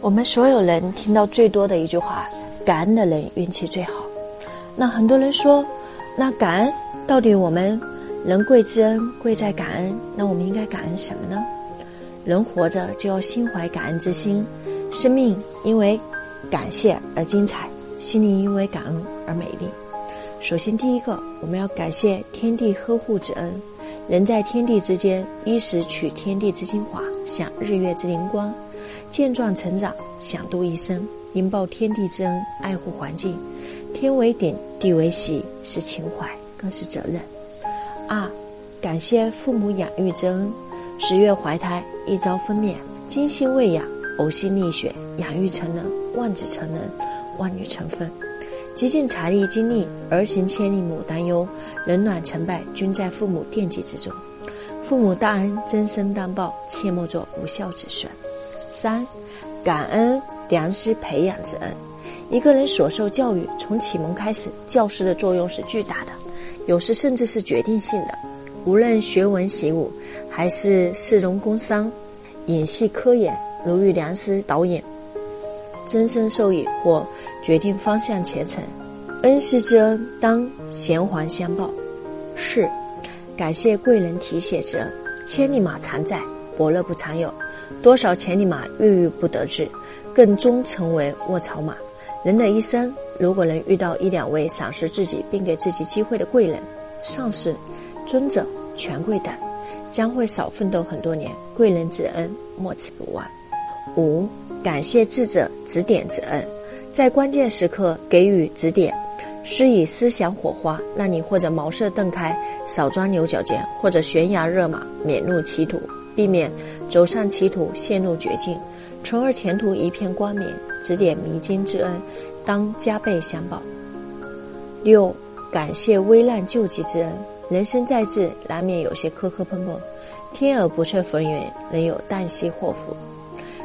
我们所有人听到最多的一句话：“感恩的人运气最好。”那很多人说，那感恩到底我们人贵之恩贵在感恩，那我们应该感恩什么呢？人活着就要心怀感恩之心，生命因为感谢而精彩，心灵因为感恩而美丽。首先，第一个，我们要感谢天地呵护之恩。人在天地之间，衣食取天地之精华，享日月之灵光，健壮成长，享度一生，应报天地之恩，爱护环境。天为顶，地为席，是情怀，更是责任。二，感谢父母养育之恩。十月怀胎，一朝分娩，精心喂养，呕心沥血，养育成人，望子成人，望女成凤。极尽财力精力，儿行千里母担忧，冷暖成败均在父母惦记之中。父母大恩，真身当报，切莫做无孝子孙。三，感恩良师培养之恩。一个人所受教育，从启蒙开始，教师的作用是巨大的，有时甚至是决定性的。无论学文习武，还是士农工商，演戏科研，如遇良师导演，真身受益或。决定方向前程，恩师之恩当衔环相报。四，感谢贵人提携之恩。千里马常在，伯乐不常有。多少千里马郁郁不得志，更终成为卧槽马。人的一生，如果能遇到一两位赏识自己并给自己机会的贵人、上司、尊者、权贵等，将会少奋斗很多年。贵人之恩，莫齿不忘。五，感谢智者指点之恩。在关键时刻给予指点，施以思想火花，让你或者茅塞顿开，少钻牛角尖；或者悬崖勒马，免入歧途，避免走上歧途陷入绝境，从而前途一片光明。指点迷津之恩，当加倍相报。六，感谢危难救济之恩。人生在世，难免有些磕磕碰碰，天而不测风云，人有旦夕祸福。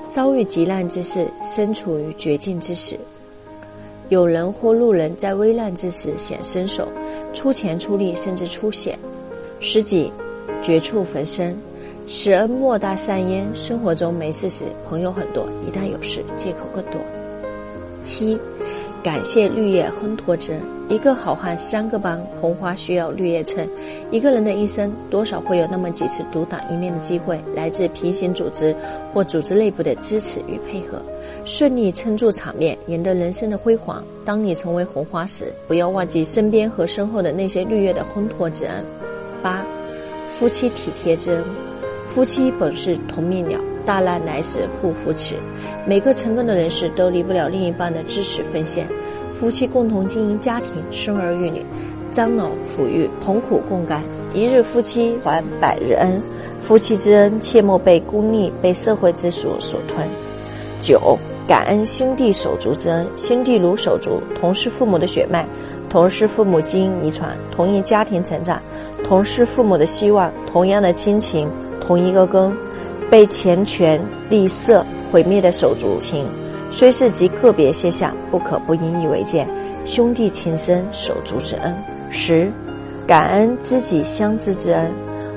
遭遇急难之事，身处于绝境之时。有人或路人在危难之时显身手，出钱出力，甚至出险，十几绝处逢生，使恩莫大善焉。生活中没事时，朋友很多；一旦有事，借口更多。七，感谢绿叶烘托之恩。一个好汉三个帮，红花需要绿叶衬。一个人的一生，多少会有那么几次独当一面的机会，来自平行组织或组织内部的支持与配合。顺利撑住场面，赢得人生的辉煌。当你成为红花时，不要忘记身边和身后的那些绿叶的烘托之恩。八，夫妻体贴之恩。夫妻本是同命鸟，大难来时互扶持。每个成功的人士都离不了另一半的支持奉献。夫妻共同经营家庭，生儿育女，张老抚育，同苦共甘。一日夫妻还百日恩。夫妻之恩，切莫被功利、被社会之俗所吞。九。感恩兄弟手足之恩，兄弟如手足，同是父母的血脉，同是父母基因遗传，同一家庭成长，同是父母的希望，同样的亲情，同一个根。被钱权利色毁灭的手足情，虽是极个别现象，不可不引以为戒。兄弟情深，手足之恩。十，感恩知己相知之恩。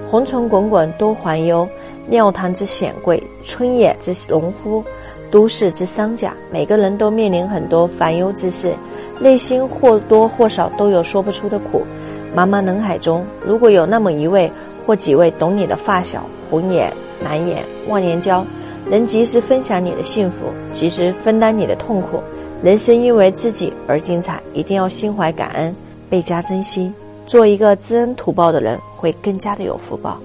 红尘滚滚多烦忧，庙堂之显贵，春野之农夫。都市之商贾，每个人都面临很多烦忧之事，内心或多或少都有说不出的苦。茫茫人海中，如果有那么一位或几位懂你的发小，红眼蓝眼忘年交，能及时分享你的幸福，及时分担你的痛苦，人生因为自己而精彩。一定要心怀感恩，倍加珍惜，做一个知恩图报的人，会更加的有福报。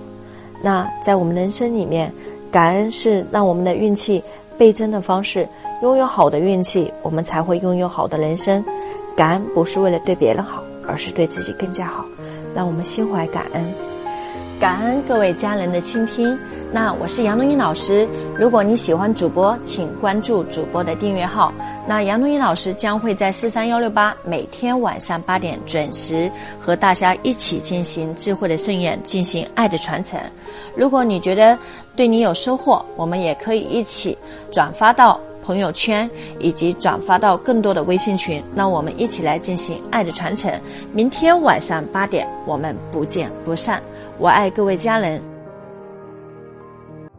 那在我们人生里面，感恩是让我们的运气。倍增的方式，拥有好的运气，我们才会拥有好的人生。感恩不是为了对别人好，而是对自己更加好。让我们心怀感恩，感恩各位家人的倾听。那我是杨东英老师，如果你喜欢主播，请关注主播的订阅号。那杨东英老师将会在四三幺六八每天晚上八点准时和大家一起进行智慧的盛宴，进行爱的传承。如果你觉得对你有收获，我们也可以一起转发到朋友圈，以及转发到更多的微信群，让我们一起来进行爱的传承。明天晚上八点，我们不见不散。我爱各位家人。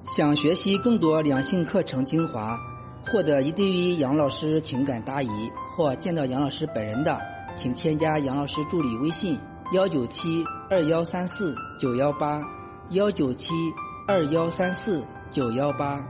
想学习更多两性课程精华。获得一对一杨老师情感答疑或见到杨老师本人的，请添加杨老师助理微信：幺九七二幺三四九幺八，幺九七二幺三四九幺八。